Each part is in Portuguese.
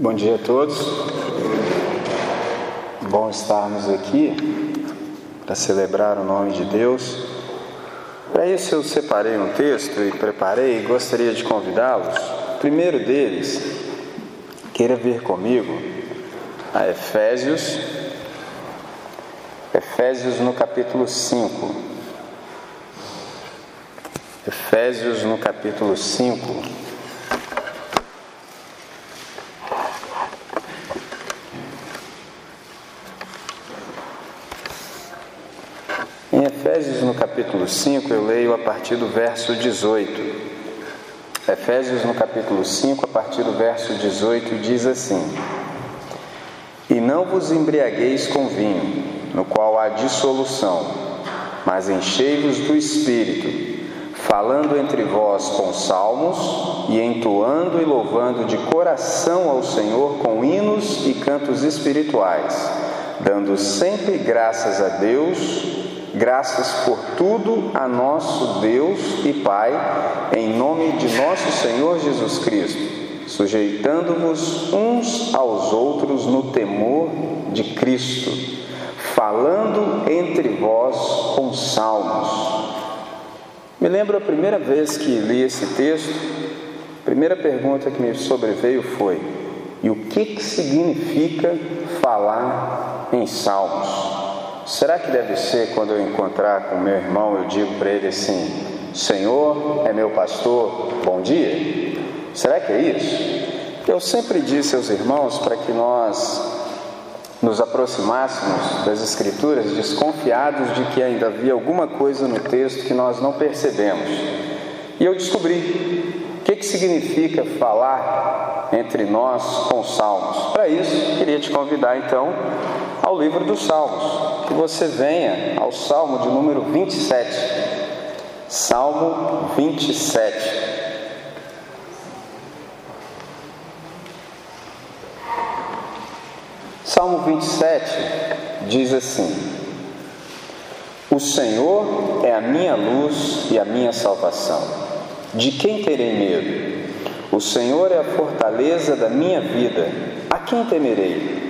Bom dia a todos. Bom estarmos aqui para celebrar o nome de Deus. Para isso eu separei um texto e preparei e gostaria de convidá-los. O primeiro deles, queira vir comigo a Efésios, Efésios no capítulo 5. Efésios no capítulo 5. Em Efésios, no capítulo 5, eu leio a partir do verso 18. Efésios, no capítulo 5, a partir do verso 18, diz assim: E não vos embriagueis com vinho, no qual há dissolução, mas enchei-vos do espírito, falando entre vós com salmos e entoando e louvando de coração ao Senhor com hinos e cantos espirituais, dando sempre graças a Deus Graças por tudo a nosso Deus e Pai, em nome de nosso Senhor Jesus Cristo, sujeitando-vos uns aos outros no temor de Cristo, falando entre vós com salmos. Me lembro a primeira vez que li esse texto, a primeira pergunta que me sobreveio foi: e o que, que significa falar em salmos? Será que deve ser quando eu encontrar com meu irmão, eu digo para ele assim: Senhor é meu pastor, bom dia? Será que é isso? Eu sempre disse aos irmãos para que nós nos aproximássemos das Escrituras desconfiados de que ainda havia alguma coisa no texto que nós não percebemos. E eu descobri o que, que significa falar entre nós com salmos. Para isso, queria te convidar então ao livro dos Salmos, que você venha ao Salmo de número 27. Salmo 27. Salmo 27 diz assim: O Senhor é a minha luz e a minha salvação. De quem terei medo? O Senhor é a fortaleza da minha vida. A quem temerei?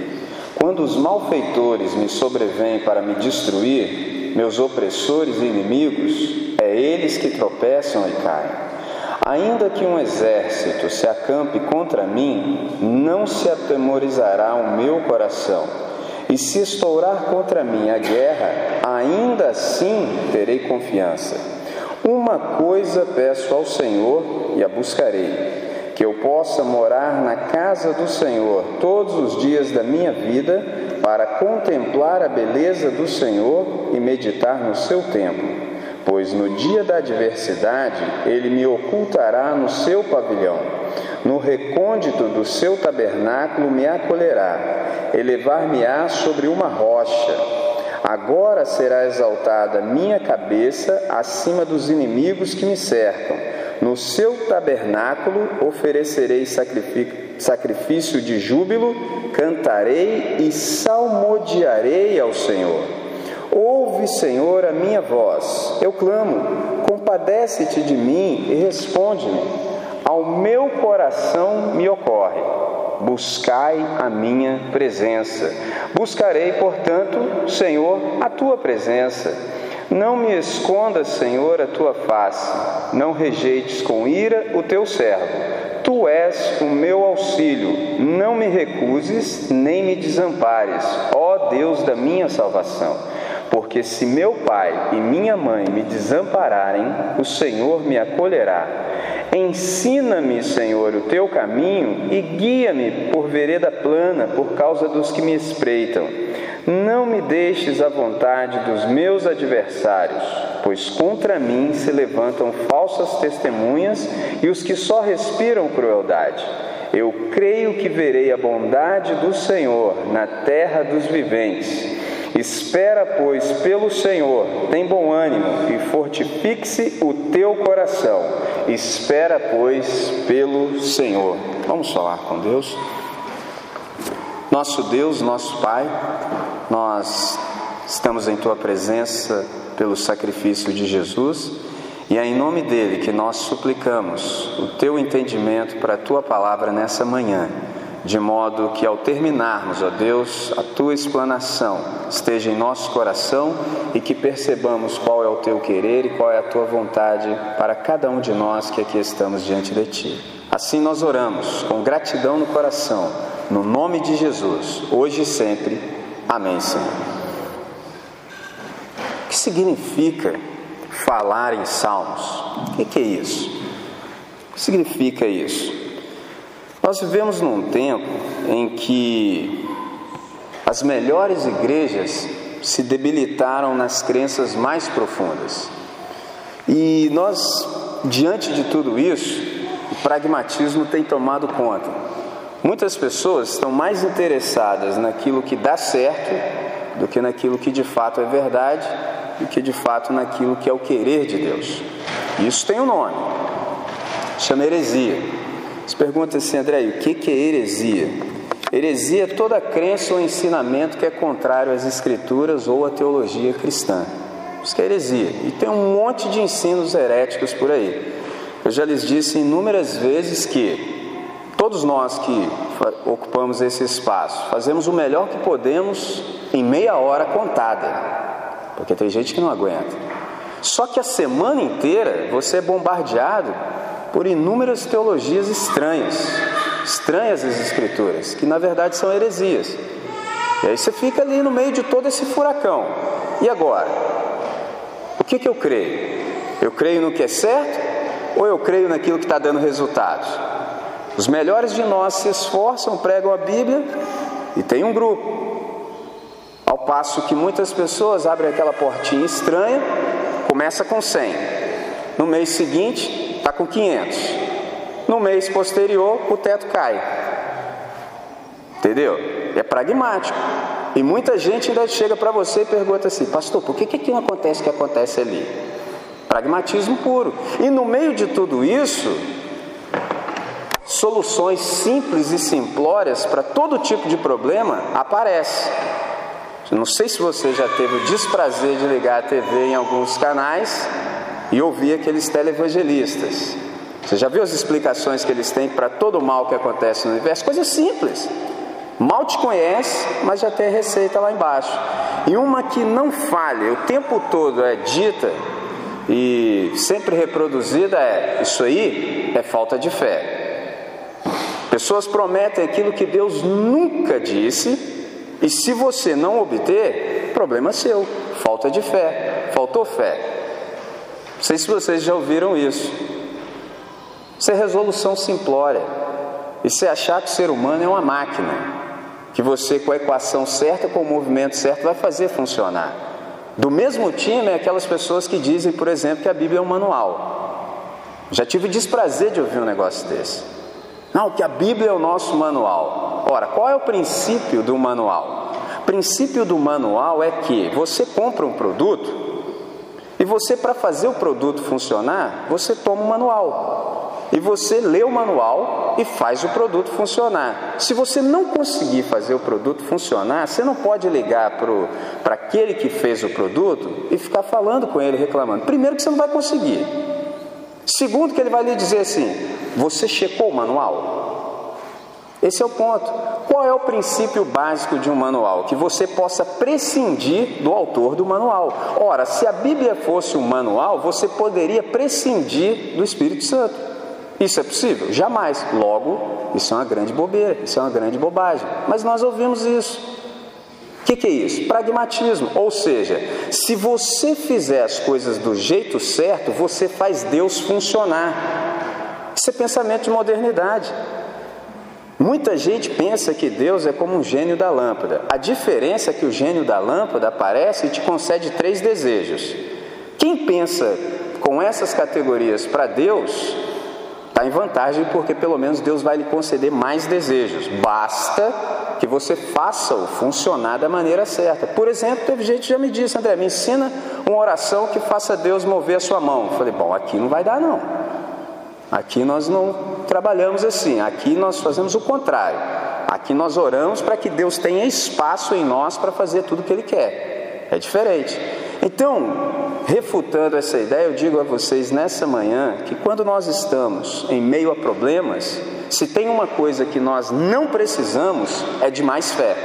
Quando os malfeitores me sobrevêm para me destruir, meus opressores e inimigos, é eles que tropeçam e caem. Ainda que um exército se acampe contra mim, não se atemorizará o meu coração. E se estourar contra mim a guerra, ainda assim terei confiança. Uma coisa peço ao Senhor e a buscarei que eu possa morar na casa do Senhor todos os dias da minha vida, para contemplar a beleza do Senhor e meditar no seu templo. Pois no dia da adversidade ele me ocultará no seu pavilhão, no recôndito do seu tabernáculo me acolherá, elevar-me-á sobre uma rocha. Agora será exaltada minha cabeça acima dos inimigos que me cercam. No seu tabernáculo oferecerei sacrifício de júbilo, cantarei e salmodiarei ao Senhor. Ouve, Senhor, a minha voz. Eu clamo, compadece-te de mim e responde-me. Ao meu coração me ocorre. Buscai a minha presença. Buscarei, portanto, Senhor, a tua presença. Não me escondas, Senhor, a tua face, não rejeites com ira o teu servo. Tu és o meu auxílio, não me recuses nem me desampares, ó Deus da minha salvação. Porque se meu pai e minha mãe me desampararem, o Senhor me acolherá. Ensina-me, Senhor, o teu caminho e guia-me por vereda plana por causa dos que me espreitam. Não me deixes à vontade dos meus adversários, pois contra mim se levantam falsas testemunhas e os que só respiram crueldade. Eu creio que verei a bondade do Senhor na terra dos viventes. Espera, pois, pelo Senhor, tem bom ânimo e fortifique-se o teu coração. Espera, pois, pelo Senhor. Vamos falar com Deus. Nosso Deus, nosso Pai, nós estamos em tua presença pelo sacrifício de Jesus E é em nome dele que nós suplicamos o teu entendimento para a tua palavra nessa manhã, de modo que ao terminarmos, ó Deus, a tua explanação esteja em nosso coração e que percebamos qual é o teu querer e qual é a tua vontade para cada um de nós que aqui estamos diante de ti. Assim nós oramos, com gratidão no coração, no nome de Jesus, hoje e sempre. Amém, Senhor. O que significa falar em salmos. O que é isso? O que significa isso? Nós vivemos num tempo em que as melhores igrejas se debilitaram nas crenças mais profundas. E nós, diante de tudo isso, o pragmatismo tem tomado conta. Muitas pessoas estão mais interessadas naquilo que dá certo do que naquilo que de fato é verdade do que de fato naquilo que é o querer de Deus. Isso tem um nome, chama heresia. Você pergunta assim, André, o que é heresia? Heresia é toda crença ou ensinamento que é contrário às escrituras ou à teologia cristã. Isso que é heresia. E tem um monte de ensinos heréticos por aí. Eu já lhes disse inúmeras vezes que todos nós que ocupamos esse espaço fazemos o melhor que podemos em meia hora contada porque tem gente que não aguenta. Só que a semana inteira você é bombardeado por inúmeras teologias estranhas, estranhas às Escrituras, que na verdade são heresias. E aí você fica ali no meio de todo esse furacão. E agora? O que, que eu creio? Eu creio no que é certo ou eu creio naquilo que está dando resultados? Os melhores de nós se esforçam, pregam a Bíblia e tem um grupo ao passo que muitas pessoas abrem aquela portinha estranha, começa com 100. No mês seguinte, está com 500. No mês posterior, o teto cai. Entendeu? É pragmático. E muita gente ainda chega para você e pergunta assim: Pastor, por que, que aquilo acontece que acontece ali? Pragmatismo puro. E no meio de tudo isso, soluções simples e simplórias para todo tipo de problema aparecem. Não sei se você já teve o desprazer de ligar a TV em alguns canais e ouvir aqueles televangelistas. Você já viu as explicações que eles têm para todo o mal que acontece no universo? Coisas simples. Mal te conhece, mas já tem receita lá embaixo. E uma que não falha, o tempo todo é dita e sempre reproduzida é: isso aí é falta de fé. Pessoas prometem aquilo que Deus nunca disse e se você não obter, problema seu, falta de fé, faltou fé. Não sei se vocês já ouviram isso. Isso é resolução simplória. Isso é achar que o ser humano é uma máquina, que você com a equação certa, com o movimento certo, vai fazer funcionar. Do mesmo time é aquelas pessoas que dizem, por exemplo, que a Bíblia é um manual. Já tive desprazer de ouvir um negócio desse. Não, que a Bíblia é o nosso manual. Ora, qual é o princípio do manual? O princípio do manual é que você compra um produto e você, para fazer o produto funcionar, você toma o manual. E você lê o manual e faz o produto funcionar. Se você não conseguir fazer o produto funcionar, você não pode ligar para aquele que fez o produto e ficar falando com ele, reclamando. Primeiro, que você não vai conseguir. Segundo, que ele vai lhe dizer assim: você checou o manual? Esse é o ponto. Qual é o princípio básico de um manual? Que você possa prescindir do autor do manual. Ora, se a Bíblia fosse um manual, você poderia prescindir do Espírito Santo. Isso é possível? Jamais. Logo, isso é uma grande bobeira, isso é uma grande bobagem. Mas nós ouvimos isso. O que, que é isso? Pragmatismo. Ou seja, se você fizer as coisas do jeito certo, você faz Deus funcionar. Isso é pensamento de modernidade. Muita gente pensa que Deus é como um gênio da lâmpada. A diferença é que o gênio da lâmpada aparece e te concede três desejos. Quem pensa com essas categorias para Deus está em vantagem porque pelo menos Deus vai lhe conceder mais desejos. Basta que você faça-o funcionar da maneira certa. Por exemplo, teve gente que já me disse, André, me ensina uma oração que faça Deus mover a sua mão. Eu falei, bom, aqui não vai dar não. Aqui nós não trabalhamos assim, aqui nós fazemos o contrário. Aqui nós oramos para que Deus tenha espaço em nós para fazer tudo o que Ele quer. É diferente. Então, refutando essa ideia, eu digo a vocês nessa manhã que quando nós estamos em meio a problemas, se tem uma coisa que nós não precisamos é de mais fé.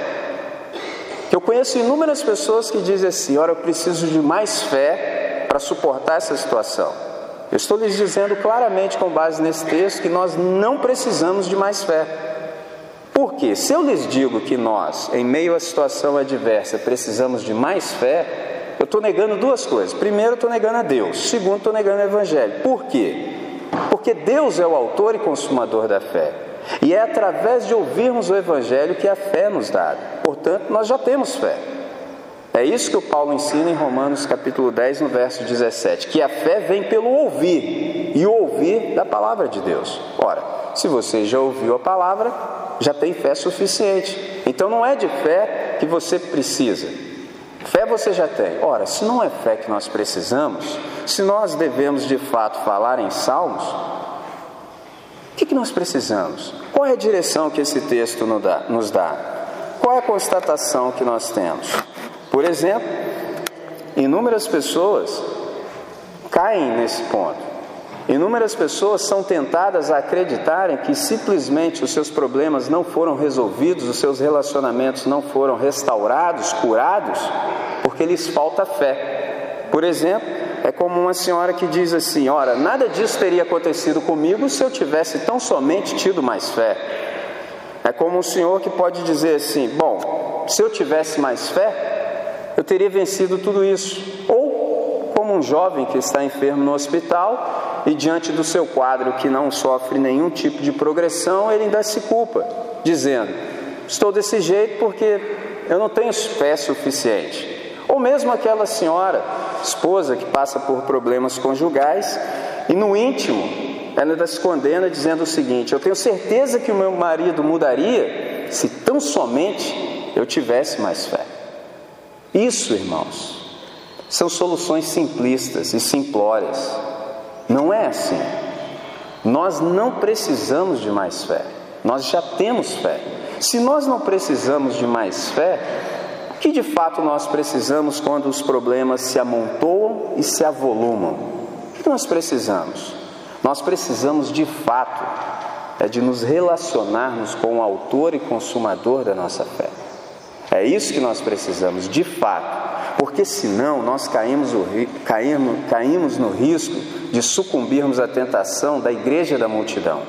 Eu conheço inúmeras pessoas que dizem assim: Ora, eu preciso de mais fé para suportar essa situação. Eu estou lhes dizendo claramente, com base nesse texto, que nós não precisamos de mais fé. Por quê? Se eu lhes digo que nós, em meio à situação adversa, precisamos de mais fé, eu estou negando duas coisas. Primeiro, estou negando a Deus. Segundo, estou negando o Evangelho. Por quê? Porque Deus é o autor e consumador da fé. E é através de ouvirmos o Evangelho que a fé nos dá. Portanto, nós já temos fé. É isso que o Paulo ensina em Romanos capítulo 10, no verso 17, que a fé vem pelo ouvir, e o ouvir da palavra de Deus. Ora, se você já ouviu a palavra, já tem fé suficiente. Então não é de fé que você precisa. Fé você já tem. Ora, se não é fé que nós precisamos, se nós devemos de fato falar em salmos, o que, que nós precisamos? Qual é a direção que esse texto nos dá? Qual é a constatação que nós temos? Por exemplo, inúmeras pessoas caem nesse ponto. Inúmeras pessoas são tentadas a acreditarem que simplesmente os seus problemas não foram resolvidos, os seus relacionamentos não foram restaurados, curados, porque lhes falta fé. Por exemplo, é como uma senhora que diz assim: Ora, nada disso teria acontecido comigo se eu tivesse tão somente tido mais fé. É como um senhor que pode dizer assim: Bom, se eu tivesse mais fé, eu teria vencido tudo isso. Ou como um jovem que está enfermo no hospital e diante do seu quadro que não sofre nenhum tipo de progressão, ele ainda se culpa, dizendo: Estou desse jeito porque eu não tenho fé suficiente. Ou mesmo aquela senhora, esposa, que passa por problemas conjugais e no íntimo ela ainda se condena dizendo o seguinte: Eu tenho certeza que o meu marido mudaria se tão somente eu tivesse mais fé. Isso, irmãos, são soluções simplistas e simplórias não é assim. Nós não precisamos de mais fé, nós já temos fé. Se nós não precisamos de mais fé, o que de fato nós precisamos quando os problemas se amontoam e se avolumam? O que nós precisamos? Nós precisamos de fato é de nos relacionarmos com o autor e consumador da nossa fé. É isso que nós precisamos, de fato porque senão nós caímos, caímos, caímos no risco de sucumbirmos à tentação da igreja da multidão.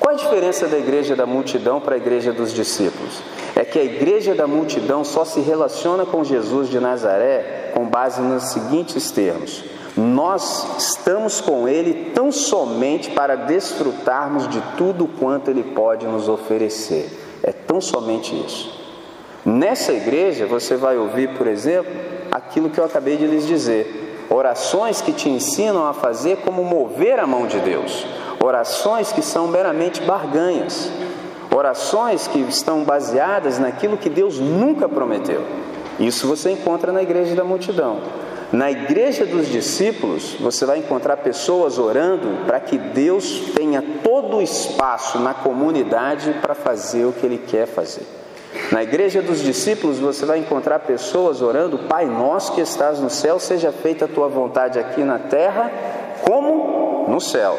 Qual a diferença da igreja da multidão para a igreja dos discípulos? É que a igreja da multidão só se relaciona com Jesus de Nazaré com base nos seguintes termos: Nós estamos com Ele tão somente para desfrutarmos de tudo quanto Ele pode nos oferecer. É tão somente isso. Nessa igreja você vai ouvir, por exemplo, aquilo que eu acabei de lhes dizer: orações que te ensinam a fazer como mover a mão de Deus, orações que são meramente barganhas, orações que estão baseadas naquilo que Deus nunca prometeu. Isso você encontra na igreja da multidão. Na igreja dos discípulos, você vai encontrar pessoas orando para que Deus tenha todo o espaço na comunidade para fazer o que Ele quer fazer. Na igreja dos discípulos você vai encontrar pessoas orando: Pai nosso que estás no céu, seja feita a tua vontade aqui na terra, como no céu.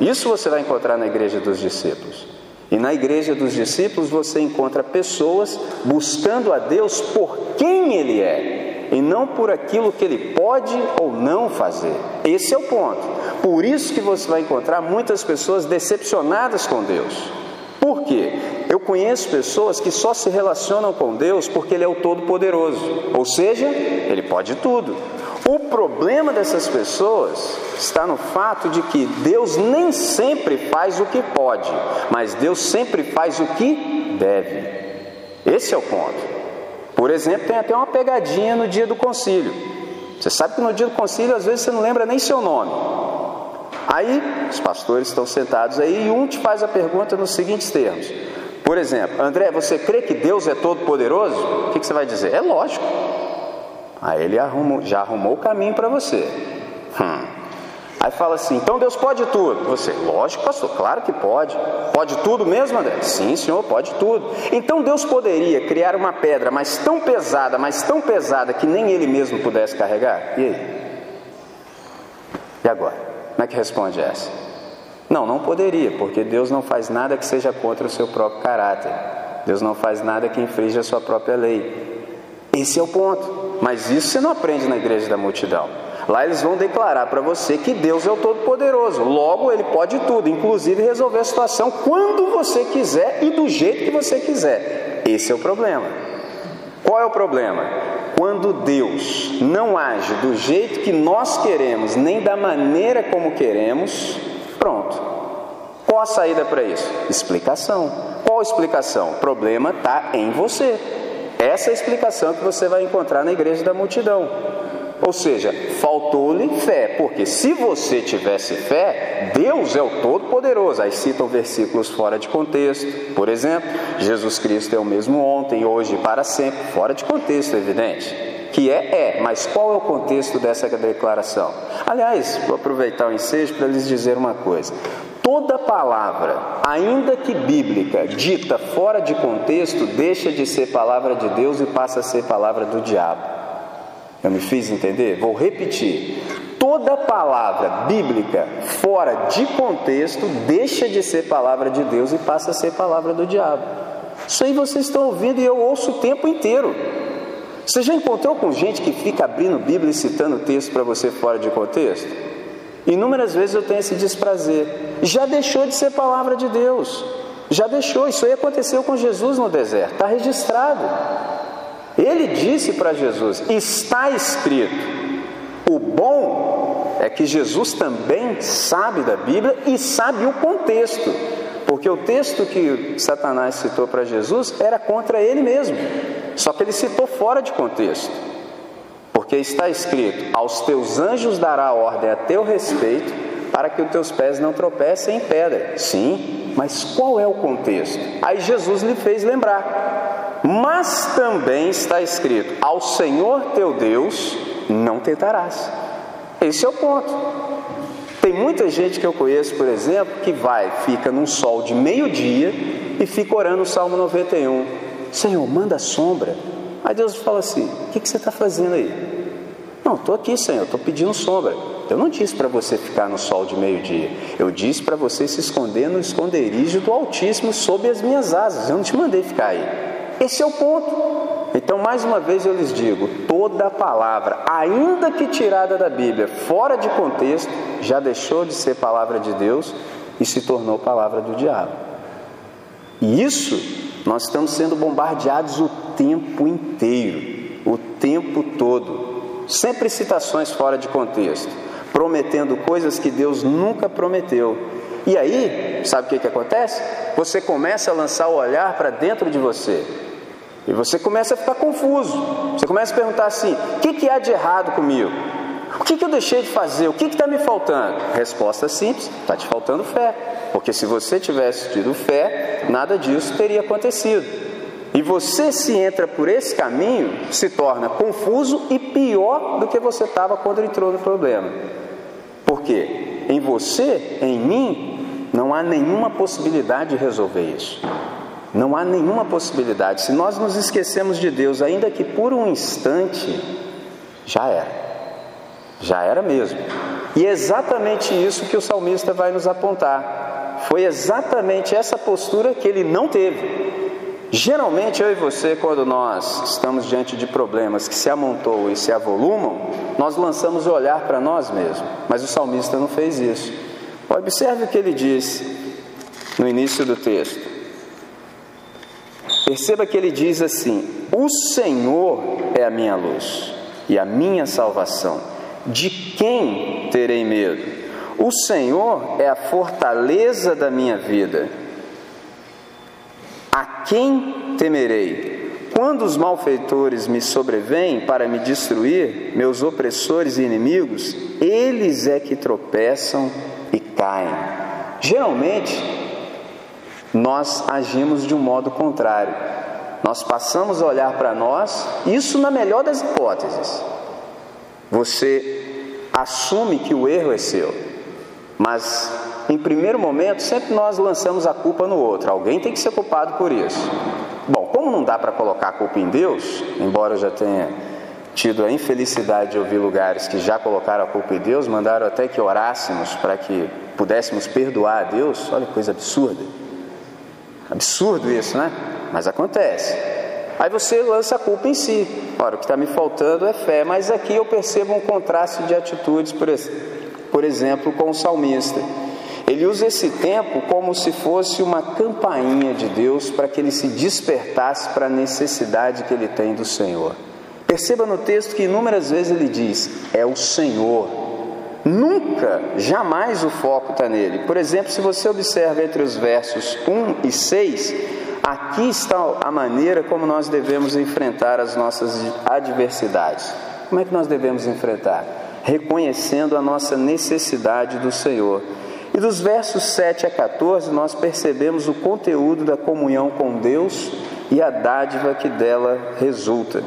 Isso você vai encontrar na igreja dos discípulos. E na igreja dos discípulos você encontra pessoas buscando a Deus por quem Ele é e não por aquilo que Ele pode ou não fazer. Esse é o ponto. Por isso que você vai encontrar muitas pessoas decepcionadas com Deus. Por quê? Eu conheço pessoas que só se relacionam com Deus porque Ele é o Todo-Poderoso, ou seja, Ele pode tudo. O problema dessas pessoas está no fato de que Deus nem sempre faz o que pode, mas Deus sempre faz o que deve. Esse é o ponto. Por exemplo, tem até uma pegadinha no dia do concílio. Você sabe que no dia do concílio, às vezes, você não lembra nem seu nome. Aí, os pastores estão sentados aí e um te faz a pergunta nos seguintes termos: por exemplo, André, você crê que Deus é todo poderoso? O que, que você vai dizer? É lógico. Aí ele arrumou, já arrumou o caminho para você. Hum. Aí fala assim: então Deus pode tudo. Você, lógico, pastor, claro que pode. Pode tudo mesmo, André? Sim, senhor, pode tudo. Então Deus poderia criar uma pedra, mas tão pesada, mas tão pesada que nem ele mesmo pudesse carregar? E aí? E agora? Como é que responde essa? Não, não poderia, porque Deus não faz nada que seja contra o seu próprio caráter. Deus não faz nada que infrinja a sua própria lei. Esse é o ponto. Mas isso você não aprende na igreja da multidão. Lá eles vão declarar para você que Deus é o Todo-Poderoso. Logo, Ele pode tudo, inclusive resolver a situação quando você quiser e do jeito que você quiser. Esse é o problema. Qual é o problema? Quando Deus não age do jeito que nós queremos, nem da maneira como queremos, pronto. Qual a saída para isso? Explicação. Qual explicação? O problema está em você. Essa é a explicação que você vai encontrar na igreja da multidão. Ou seja, faltou-lhe fé, porque se você tivesse fé, Deus é o Todo-Poderoso. Aí citam versículos fora de contexto. Por exemplo, Jesus Cristo é o mesmo ontem, hoje e para sempre. Fora de contexto, evidente. Que é, é, mas qual é o contexto dessa declaração? Aliás, vou aproveitar o ensejo para lhes dizer uma coisa. Toda palavra, ainda que bíblica, dita fora de contexto, deixa de ser palavra de Deus e passa a ser palavra do diabo. Eu me fiz entender? Vou repetir. Toda palavra bíblica fora de contexto deixa de ser palavra de Deus e passa a ser palavra do diabo. Isso aí vocês estão ouvindo e eu ouço o tempo inteiro. Você já encontrou com gente que fica abrindo Bíblia e citando texto para você fora de contexto? Inúmeras vezes eu tenho esse desprazer. Já deixou de ser palavra de Deus. Já deixou. Isso aí aconteceu com Jesus no deserto. Está registrado. Ele disse para Jesus: Está escrito. O bom é que Jesus também sabe da Bíblia e sabe o contexto, porque o texto que Satanás citou para Jesus era contra ele mesmo, só que ele citou fora de contexto, porque está escrito: Aos teus anjos dará ordem a teu respeito, para que os teus pés não tropecem em pedra. Sim, mas qual é o contexto? Aí Jesus lhe fez lembrar. Mas também está escrito: Ao Senhor teu Deus não tentarás. Esse é o ponto. Tem muita gente que eu conheço, por exemplo, que vai, fica num sol de meio-dia e fica orando o Salmo 91. Senhor, manda sombra. Aí Deus fala assim: O que, que você está fazendo aí? Não, estou aqui, Senhor, estou pedindo sombra. Eu não disse para você ficar no sol de meio-dia. Eu disse para você se esconder no esconderijo do Altíssimo sob as minhas asas. Eu não te mandei ficar aí. Esse é o ponto. Então, mais uma vez eu lhes digo: toda palavra, ainda que tirada da Bíblia, fora de contexto, já deixou de ser palavra de Deus e se tornou palavra do diabo. E isso nós estamos sendo bombardeados o tempo inteiro, o tempo todo. Sempre citações fora de contexto, prometendo coisas que Deus nunca prometeu. E aí, sabe o que, que acontece? Você começa a lançar o olhar para dentro de você. E você começa a ficar confuso. Você começa a perguntar assim: o que, que há de errado comigo? O que, que eu deixei de fazer? O que está me faltando? Resposta simples: está te faltando fé. Porque se você tivesse tido fé, nada disso teria acontecido. E você, se entra por esse caminho, se torna confuso e pior do que você estava quando entrou no problema. Por quê? Em você, em mim, não há nenhuma possibilidade de resolver isso. Não há nenhuma possibilidade. Se nós nos esquecemos de Deus, ainda que por um instante, já era. Já era mesmo. E é exatamente isso que o salmista vai nos apontar. Foi exatamente essa postura que ele não teve. Geralmente eu e você, quando nós estamos diante de problemas que se amontoam e se avolumam, nós lançamos o olhar para nós mesmos. Mas o salmista não fez isso. Observe o que ele diz no início do texto. Perceba que ele diz assim: O Senhor é a minha luz e a minha salvação. De quem terei medo? O Senhor é a fortaleza da minha vida. A quem temerei? Quando os malfeitores me sobrevêm para me destruir, meus opressores e inimigos, eles é que tropeçam e caem. Geralmente, nós agimos de um modo contrário. Nós passamos a olhar para nós, isso na melhor das hipóteses. Você assume que o erro é seu, mas em primeiro momento sempre nós lançamos a culpa no outro. Alguém tem que ser culpado por isso. Bom, como não dá para colocar a culpa em Deus, embora eu já tenha tido a infelicidade de ouvir lugares que já colocaram a culpa em Deus, mandaram até que orássemos para que pudéssemos perdoar a Deus. Olha que coisa absurda. Absurdo isso, né? Mas acontece. Aí você lança a culpa em si. Ora, o que está me faltando é fé, mas aqui eu percebo um contraste de atitudes, por, exemplo, com o salmista. Ele usa esse tempo como se fosse uma campainha de Deus para que ele se despertasse para a necessidade que ele tem do Senhor. Perceba no texto que inúmeras vezes ele diz: é o Senhor. Nunca, jamais o foco está nele. Por exemplo, se você observa entre os versos 1 e 6, aqui está a maneira como nós devemos enfrentar as nossas adversidades. Como é que nós devemos enfrentar? Reconhecendo a nossa necessidade do Senhor e dos versos 7 a 14, nós percebemos o conteúdo da comunhão com Deus e a dádiva que dela resulta.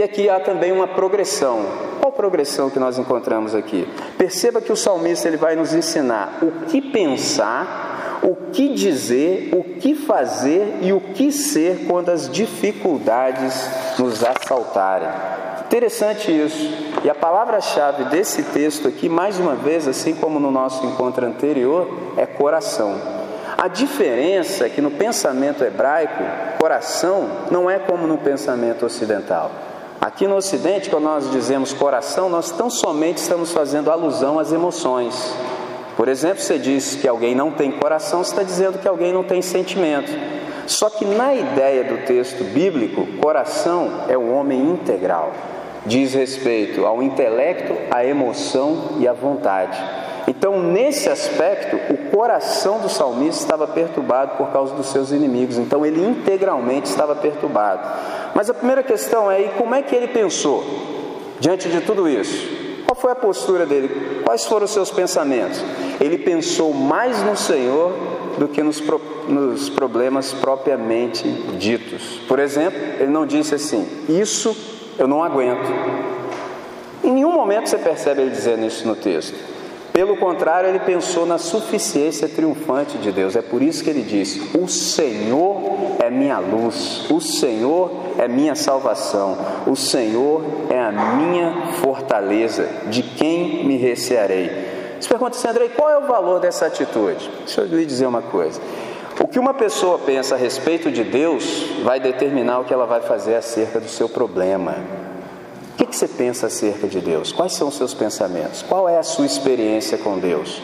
E aqui há também uma progressão. Qual progressão que nós encontramos aqui? Perceba que o salmista ele vai nos ensinar o que pensar, o que dizer, o que fazer e o que ser quando as dificuldades nos assaltarem. Interessante isso. E a palavra-chave desse texto aqui, mais uma vez, assim como no nosso encontro anterior, é coração. A diferença é que no pensamento hebraico, coração não é como no pensamento ocidental. Aqui no Ocidente, quando nós dizemos coração, nós tão somente estamos fazendo alusão às emoções. Por exemplo, você diz que alguém não tem coração, você está dizendo que alguém não tem sentimento. Só que na ideia do texto bíblico, coração é o homem integral diz respeito ao intelecto, à emoção e à vontade. Então, nesse aspecto, o coração do salmista estava perturbado por causa dos seus inimigos. Então, ele integralmente estava perturbado. Mas a primeira questão é: e como é que ele pensou diante de tudo isso? Qual foi a postura dele? Quais foram os seus pensamentos? Ele pensou mais no Senhor do que nos, pro, nos problemas propriamente ditos. Por exemplo, ele não disse assim: Isso eu não aguento. Em nenhum momento você percebe ele dizendo isso no texto. Pelo contrário, ele pensou na suficiência triunfante de Deus. É por isso que ele disse: O Senhor é minha luz, o Senhor é minha salvação, o Senhor é a minha fortaleza. De quem me recearei? Você pergunta assim, Andrei, qual é o valor dessa atitude? Deixa eu lhe dizer uma coisa. O que uma pessoa pensa a respeito de Deus vai determinar o que ela vai fazer acerca do seu problema. Que, que você pensa acerca de Deus? Quais são os seus pensamentos? Qual é a sua experiência com Deus?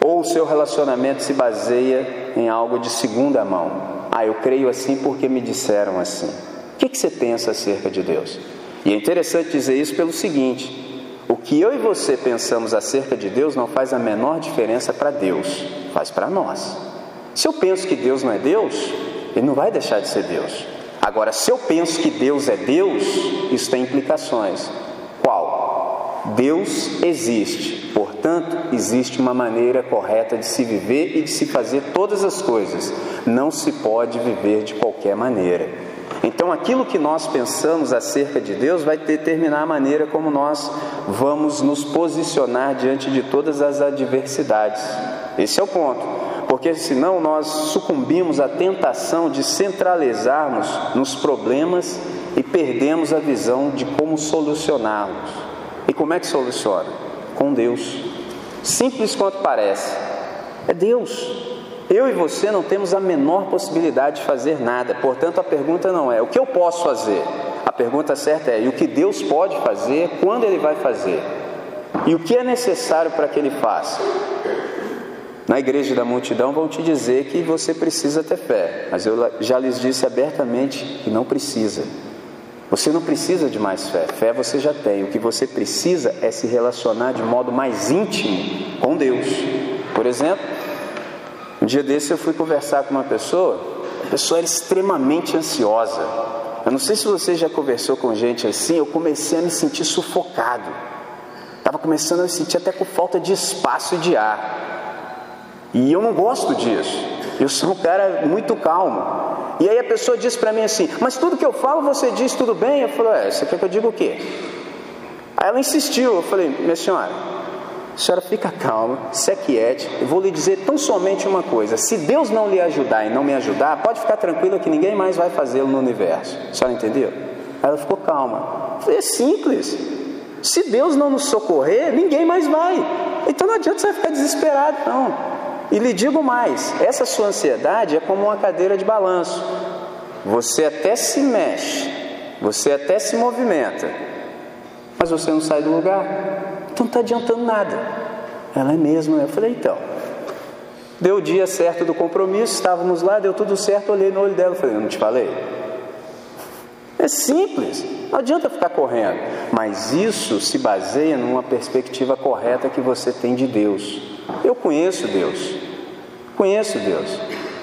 Ou o seu relacionamento se baseia em algo de segunda mão? Ah, eu creio assim porque me disseram assim. O que, que você pensa acerca de Deus? E é interessante dizer isso pelo seguinte: o que eu e você pensamos acerca de Deus não faz a menor diferença para Deus, faz para nós. Se eu penso que Deus não é Deus, ele não vai deixar de ser Deus. Agora, se eu penso que Deus é Deus, isso tem implicações. Qual? Deus existe, portanto, existe uma maneira correta de se viver e de se fazer todas as coisas. Não se pode viver de qualquer maneira. Então, aquilo que nós pensamos acerca de Deus vai determinar a maneira como nós vamos nos posicionar diante de todas as adversidades. Esse é o ponto porque senão nós sucumbimos à tentação de centralizarmos nos problemas e perdemos a visão de como solucioná-los. E como é que soluciona? Com Deus. Simples quanto parece. É Deus. Eu e você não temos a menor possibilidade de fazer nada. Portanto, a pergunta não é o que eu posso fazer. A pergunta certa é e o que Deus pode fazer, quando Ele vai fazer. E o que é necessário para que Ele faça? Na igreja da multidão vão te dizer que você precisa ter fé, mas eu já lhes disse abertamente que não precisa. Você não precisa de mais fé, fé você já tem. O que você precisa é se relacionar de modo mais íntimo com Deus. Por exemplo, um dia desse eu fui conversar com uma pessoa, a pessoa era extremamente ansiosa. Eu não sei se você já conversou com gente assim, eu comecei a me sentir sufocado. Estava começando a me sentir até com falta de espaço e de ar. E eu não gosto disso. Eu sou um cara muito calmo. E aí a pessoa diz para mim assim: Mas tudo que eu falo você diz tudo bem? Eu falei: É, você quer que eu diga o quê? Aí ela insistiu. Eu falei: Minha senhora, a senhora fica calma, se aquiete. Eu vou lhe dizer tão somente uma coisa: se Deus não lhe ajudar e não me ajudar, pode ficar tranquila que ninguém mais vai fazê-lo no universo. A senhora entendeu? Aí ela ficou calma. Eu falei, é simples. Se Deus não nos socorrer, ninguém mais vai. Então não adianta você ficar desesperado, não. E lhe digo mais: essa sua ansiedade é como uma cadeira de balanço. Você até se mexe, você até se movimenta, mas você não sai do lugar. Então não está adiantando nada. Ela é mesmo. Eu falei, então. Deu o dia certo do compromisso, estávamos lá, deu tudo certo, olhei no olho dela e falei, não te falei? É simples, não adianta ficar correndo, mas isso se baseia numa perspectiva correta que você tem de Deus. Eu conheço Deus, conheço Deus,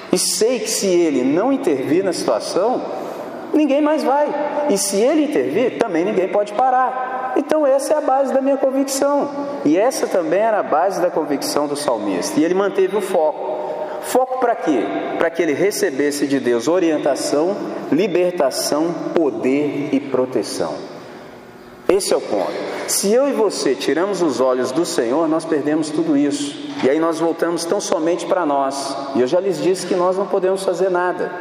e sei que se Ele não intervir na situação, ninguém mais vai, e se Ele intervir, também ninguém pode parar. Então, essa é a base da minha convicção, e essa também era a base da convicção do salmista, e ele manteve o foco. Foco para quê? Para que ele recebesse de Deus orientação, libertação, poder e proteção. Esse é o ponto. Se eu e você tiramos os olhos do Senhor, nós perdemos tudo isso. E aí nós voltamos tão somente para nós. E eu já lhes disse que nós não podemos fazer nada.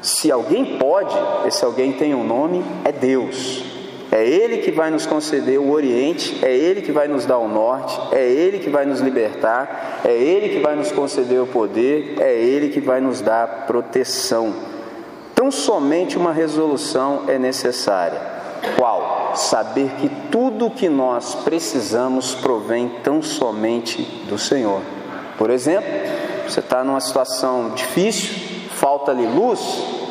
Se alguém pode, esse alguém tem um nome, é Deus. É Ele que vai nos conceder o Oriente, é Ele que vai nos dar o Norte, é Ele que vai nos libertar, é Ele que vai nos conceder o poder, é Ele que vai nos dar proteção. Tão somente uma resolução é necessária. Qual? Saber que tudo o que nós precisamos provém tão somente do Senhor. Por exemplo, você está numa situação difícil, falta-lhe luz,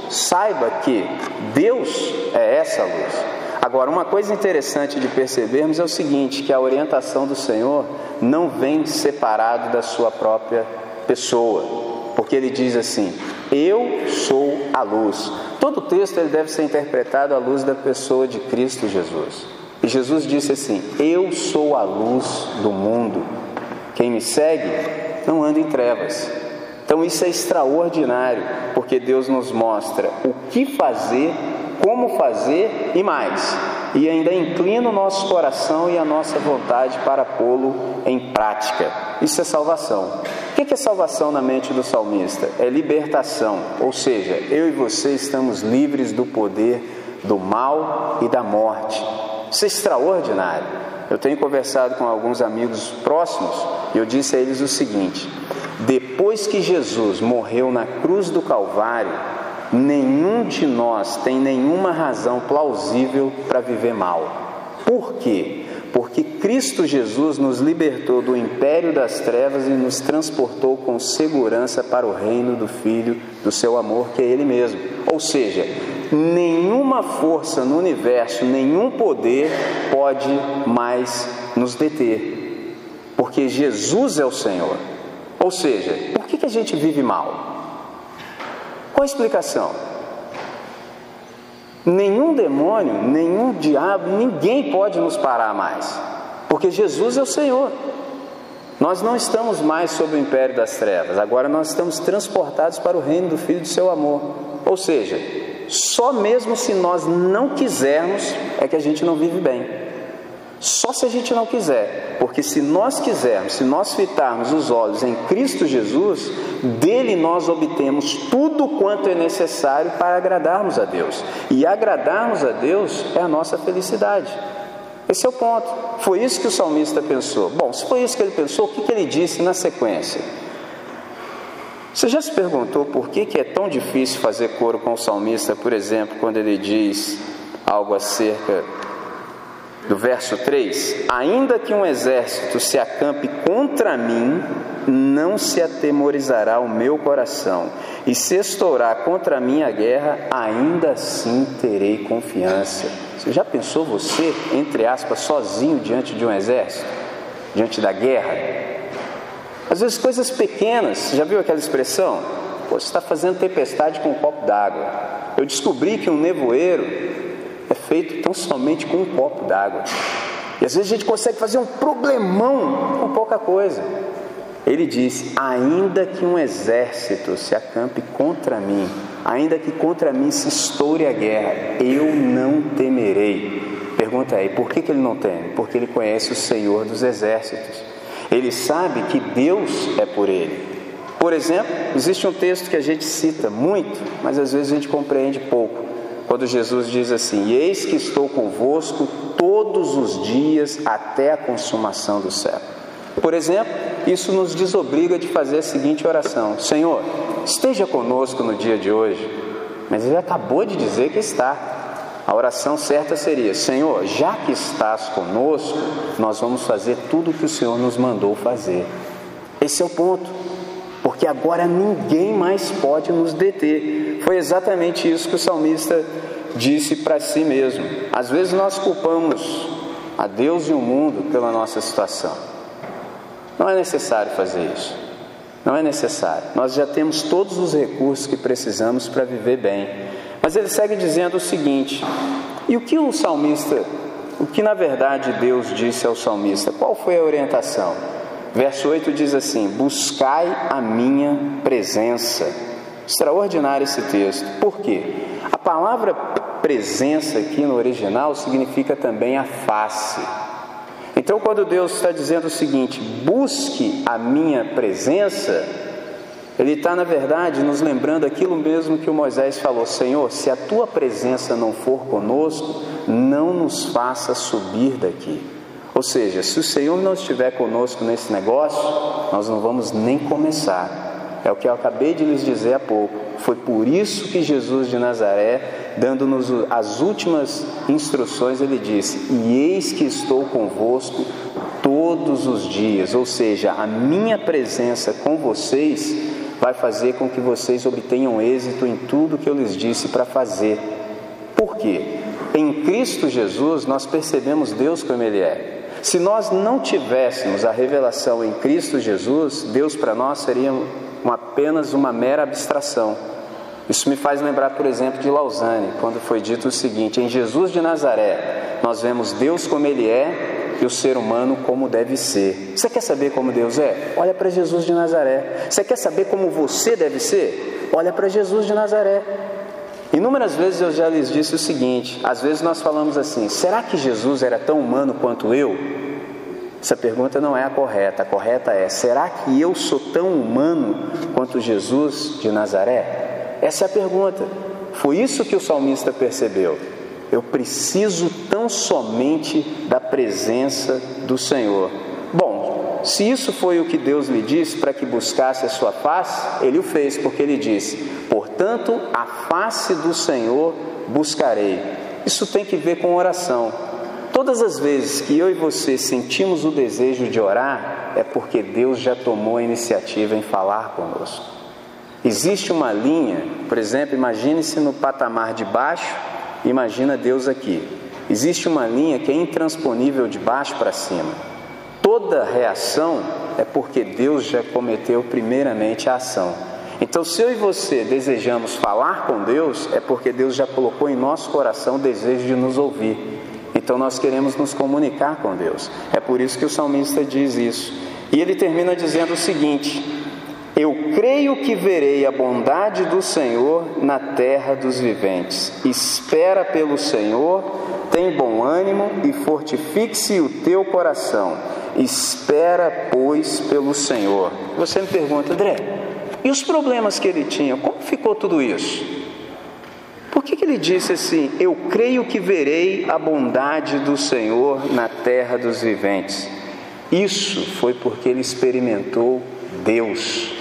saiba que Deus é essa luz. Agora, uma coisa interessante de percebermos é o seguinte: que a orientação do Senhor não vem separado da sua própria pessoa, porque ele diz assim: Eu sou a luz. Todo texto ele deve ser interpretado à luz da pessoa de Cristo Jesus. E Jesus disse assim: Eu sou a luz do mundo. Quem me segue não anda em trevas. Então isso é extraordinário, porque Deus nos mostra o que fazer como fazer e mais. E ainda inclina o nosso coração e a nossa vontade para pô-lo em prática. Isso é salvação. Que é salvação na mente do salmista? É libertação, ou seja, eu e você estamos livres do poder do mal e da morte. Isso é extraordinário. Eu tenho conversado com alguns amigos próximos e eu disse a eles o seguinte: depois que Jesus morreu na cruz do Calvário, nenhum de nós tem nenhuma razão plausível para viver mal. Por quê? Porque Cristo Jesus nos libertou do império das trevas e nos transportou com segurança para o reino do Filho do seu amor, que é Ele mesmo. Ou seja, nenhuma força no universo, nenhum poder pode mais nos deter, porque Jesus é o Senhor. Ou seja, por que, a gente vive mal? Qual a explicação? Nenhum demônio, nenhum diabo, ninguém pode nos parar mais, porque Jesus é o Senhor. Nós não estamos mais sob o império das trevas, agora nós estamos transportados para o reino do Filho do seu amor. Ou seja, só mesmo se nós não quisermos é que a gente não vive bem. Só se a gente não quiser, porque se nós quisermos, se nós fitarmos os olhos em Cristo Jesus, dele nós obtemos tudo quanto é necessário para agradarmos a Deus. E agradarmos a Deus é a nossa felicidade. Esse é o ponto. Foi isso que o salmista pensou. Bom, se foi isso que ele pensou, o que, ele disse na sequência? Você já se perguntou por que é tão difícil fazer coro com o salmista, por exemplo, quando ele diz algo acerca do verso 3: Ainda que um exército se acampe contra mim, não se atemorizará o meu coração, e se estourar contra mim a guerra, ainda assim terei confiança. Você já pensou você, entre aspas, sozinho diante de um exército, diante da guerra? Às vezes coisas pequenas, já viu aquela expressão? Pô, você está fazendo tempestade com um copo d'água. Eu descobri que um nevoeiro feito tão somente com um copo d'água. E às vezes a gente consegue fazer um problemão com pouca coisa. Ele disse: ainda que um exército se acampe contra mim, ainda que contra mim se estoure a guerra, eu não temerei. Pergunta aí, por que, que ele não teme? Porque ele conhece o Senhor dos exércitos. Ele sabe que Deus é por ele. Por exemplo, existe um texto que a gente cita muito, mas às vezes a gente compreende pouco quando Jesus diz assim: Eis que estou convosco todos os dias até a consumação do século. Por exemplo, isso nos desobriga de fazer a seguinte oração: Senhor, esteja conosco no dia de hoje. Mas ele acabou de dizer que está. A oração certa seria: Senhor, já que estás conosco, nós vamos fazer tudo o que o Senhor nos mandou fazer. Esse é o ponto, porque agora ninguém mais pode nos deter. Foi exatamente isso que o salmista disse para si mesmo. Às vezes nós culpamos a Deus e o mundo pela nossa situação. Não é necessário fazer isso. Não é necessário. Nós já temos todos os recursos que precisamos para viver bem. Mas ele segue dizendo o seguinte: e o que o salmista, o que na verdade Deus disse ao salmista? Qual foi a orientação? Verso 8 diz assim: Buscai a minha presença. Extraordinário esse texto. Por quê? A palavra presença aqui no original significa também a face. Então, quando Deus está dizendo o seguinte: busque a minha presença, Ele está, na verdade, nos lembrando aquilo mesmo que o Moisés falou: Senhor, se a tua presença não for conosco, não nos faça subir daqui. Ou seja, se o Senhor não estiver conosco nesse negócio, nós não vamos nem começar. É o que eu acabei de lhes dizer há pouco. Foi por isso que Jesus de Nazaré, dando-nos as últimas instruções, ele disse: E eis que estou convosco todos os dias. Ou seja, a minha presença com vocês vai fazer com que vocês obtenham êxito em tudo que eu lhes disse para fazer. Por quê? Em Cristo Jesus nós percebemos Deus como Ele é. Se nós não tivéssemos a revelação em Cristo Jesus, Deus para nós seria apenas uma mera abstração. Isso me faz lembrar, por exemplo, de Lausanne, quando foi dito o seguinte: em Jesus de Nazaré, nós vemos Deus como Ele é e o ser humano como deve ser. Você quer saber como Deus é? Olha para Jesus de Nazaré. Você quer saber como você deve ser? Olha para Jesus de Nazaré. Inúmeras vezes eu já lhes disse o seguinte: às vezes nós falamos assim, será que Jesus era tão humano quanto eu? Essa pergunta não é a correta, a correta é: será que eu sou tão humano quanto Jesus de Nazaré? Essa é a pergunta. Foi isso que o salmista percebeu. Eu preciso tão somente da presença do Senhor. Bom, se isso foi o que Deus lhe disse para que buscasse a sua face, ele o fez, porque ele disse: Portanto, a face do Senhor buscarei. Isso tem que ver com oração. Todas as vezes que eu e você sentimos o desejo de orar, é porque Deus já tomou a iniciativa em falar conosco. Existe uma linha, por exemplo, imagine-se no patamar de baixo, imagina Deus aqui. Existe uma linha que é intransponível de baixo para cima. Toda reação é porque Deus já cometeu primeiramente a ação. Então, se eu e você desejamos falar com Deus, é porque Deus já colocou em nosso coração o desejo de nos ouvir. Então, nós queremos nos comunicar com Deus. É por isso que o salmista diz isso. E ele termina dizendo o seguinte: Eu creio que verei a bondade do Senhor na terra dos viventes. Espera pelo Senhor, tem bom ânimo e fortifique-se o teu coração. Espera, pois, pelo Senhor. Você me pergunta, André, e os problemas que ele tinha, como ficou tudo isso? Por que, que ele disse assim: Eu creio que verei a bondade do Senhor na terra dos viventes? Isso foi porque ele experimentou Deus.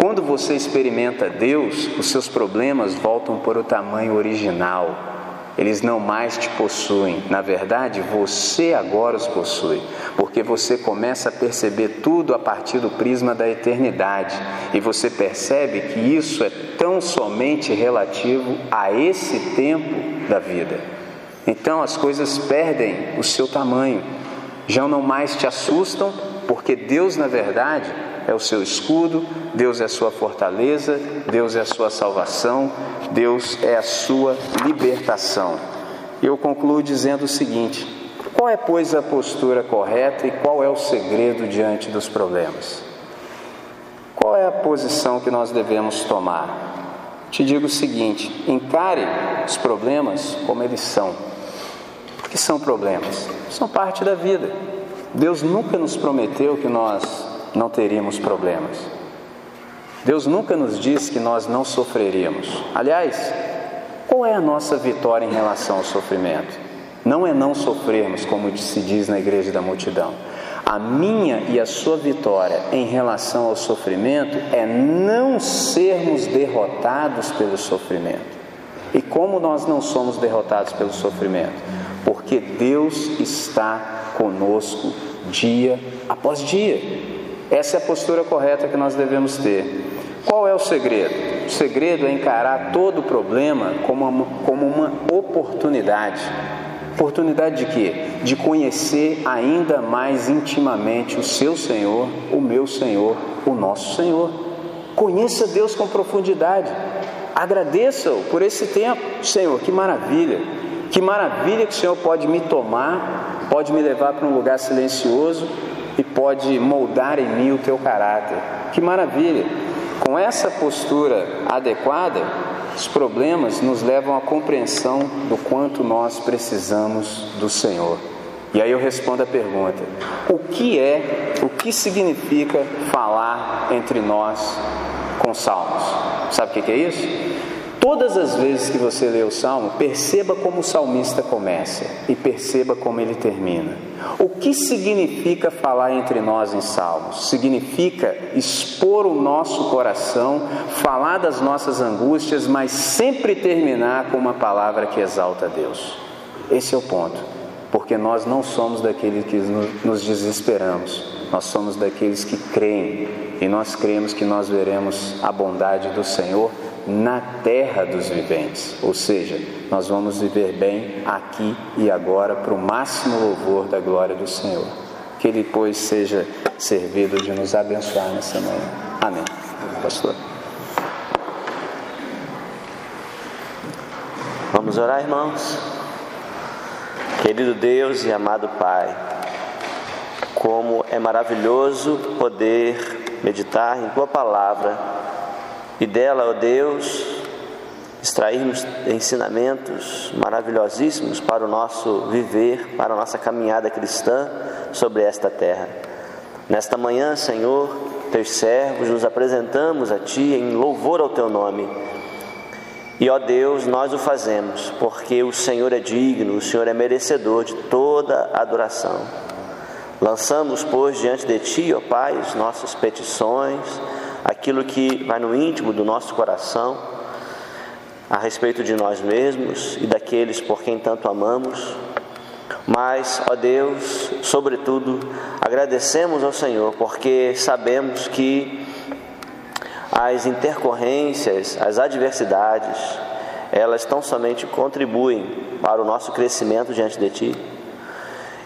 Quando você experimenta Deus, os seus problemas voltam para o tamanho original eles não mais te possuem. Na verdade, você agora os possui, porque você começa a perceber tudo a partir do prisma da eternidade e você percebe que isso é tão somente relativo a esse tempo da vida. Então as coisas perdem o seu tamanho, já não mais te assustam, porque Deus, na verdade, é o seu escudo, Deus é a sua fortaleza, Deus é a sua salvação, Deus é a sua libertação. Eu concluo dizendo o seguinte: qual é, pois, a postura correta e qual é o segredo diante dos problemas? Qual é a posição que nós devemos tomar? Te digo o seguinte: encare os problemas como eles são. Porque são problemas, são parte da vida. Deus nunca nos prometeu que nós não teríamos problemas. Deus nunca nos disse que nós não sofreríamos. Aliás, Qual é a nossa vitória em relação ao sofrimento? Não é não sofrermos, como se diz na igreja da multidão. A minha e a sua vitória em relação ao sofrimento é não sermos derrotados pelo sofrimento. E como nós não somos derrotados pelo sofrimento? Porque Deus está conosco dia após dia. Essa é a postura correta que nós devemos ter. Qual é o segredo? O segredo é encarar todo o problema como uma, como uma oportunidade Oportunidade de quê? De conhecer ainda mais intimamente o seu Senhor, o meu Senhor, o nosso Senhor. Conheça Deus com profundidade. Agradeça-o por esse tempo. Senhor, que maravilha! Que maravilha que o Senhor pode me tomar, pode me levar para um lugar silencioso e pode moldar em mim o teu caráter. Que maravilha! Com essa postura adequada, os problemas nos levam à compreensão do quanto nós precisamos do Senhor. E aí eu respondo a pergunta: o que é, o que significa falar entre nós com salmos? Sabe o que é isso? Todas as vezes que você lê o salmo, perceba como o salmista começa e perceba como ele termina. O que significa falar entre nós em salmos? Significa expor o nosso coração, falar das nossas angústias, mas sempre terminar com uma palavra que exalta Deus. Esse é o ponto, porque nós não somos daqueles que nos desesperamos, nós somos daqueles que creem e nós cremos que nós veremos a bondade do Senhor na terra dos viventes, ou seja, nós vamos viver bem aqui e agora para o máximo louvor da glória do Senhor. Que Ele, pois, seja servido de nos abençoar nessa manhã. Amém. Pastor. Vamos orar, irmãos. Querido Deus e amado Pai, como é maravilhoso poder meditar em Tua palavra e dela, ó Deus, extrairmos ensinamentos maravilhosíssimos para o nosso viver, para a nossa caminhada cristã sobre esta terra. Nesta manhã, Senhor, teus servos nos apresentamos a Ti em louvor ao Teu nome. E ó Deus, nós o fazemos porque o Senhor é digno, o Senhor é merecedor de toda adoração. Lançamos, pois, diante de Ti, ó Pai, as nossas petições, aquilo que vai no íntimo do nosso coração a respeito de nós mesmos e daqueles por quem tanto amamos. Mas, ó Deus, sobretudo, agradecemos ao Senhor porque sabemos que as intercorrências, as adversidades, elas tão somente contribuem para o nosso crescimento diante de Ti.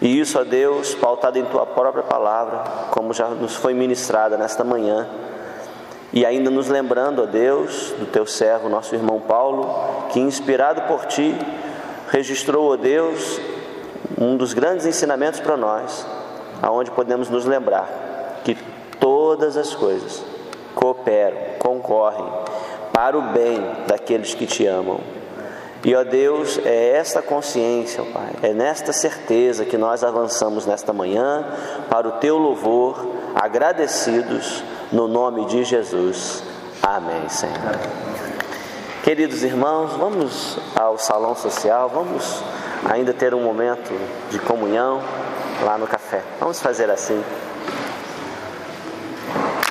E isso, ó Deus, pautado em Tua própria palavra, como já nos foi ministrada nesta manhã, e ainda nos lembrando, ó Deus, do teu servo, nosso irmão Paulo, que inspirado por ti, registrou, ó Deus, um dos grandes ensinamentos para nós, aonde podemos nos lembrar que todas as coisas cooperam, concorrem para o bem daqueles que te amam. E ó Deus, é esta consciência, Pai, é nesta certeza que nós avançamos nesta manhã para o teu louvor, agradecidos no nome de Jesus. Amém, Senhor. Queridos irmãos, vamos ao salão social, vamos ainda ter um momento de comunhão lá no café. Vamos fazer assim.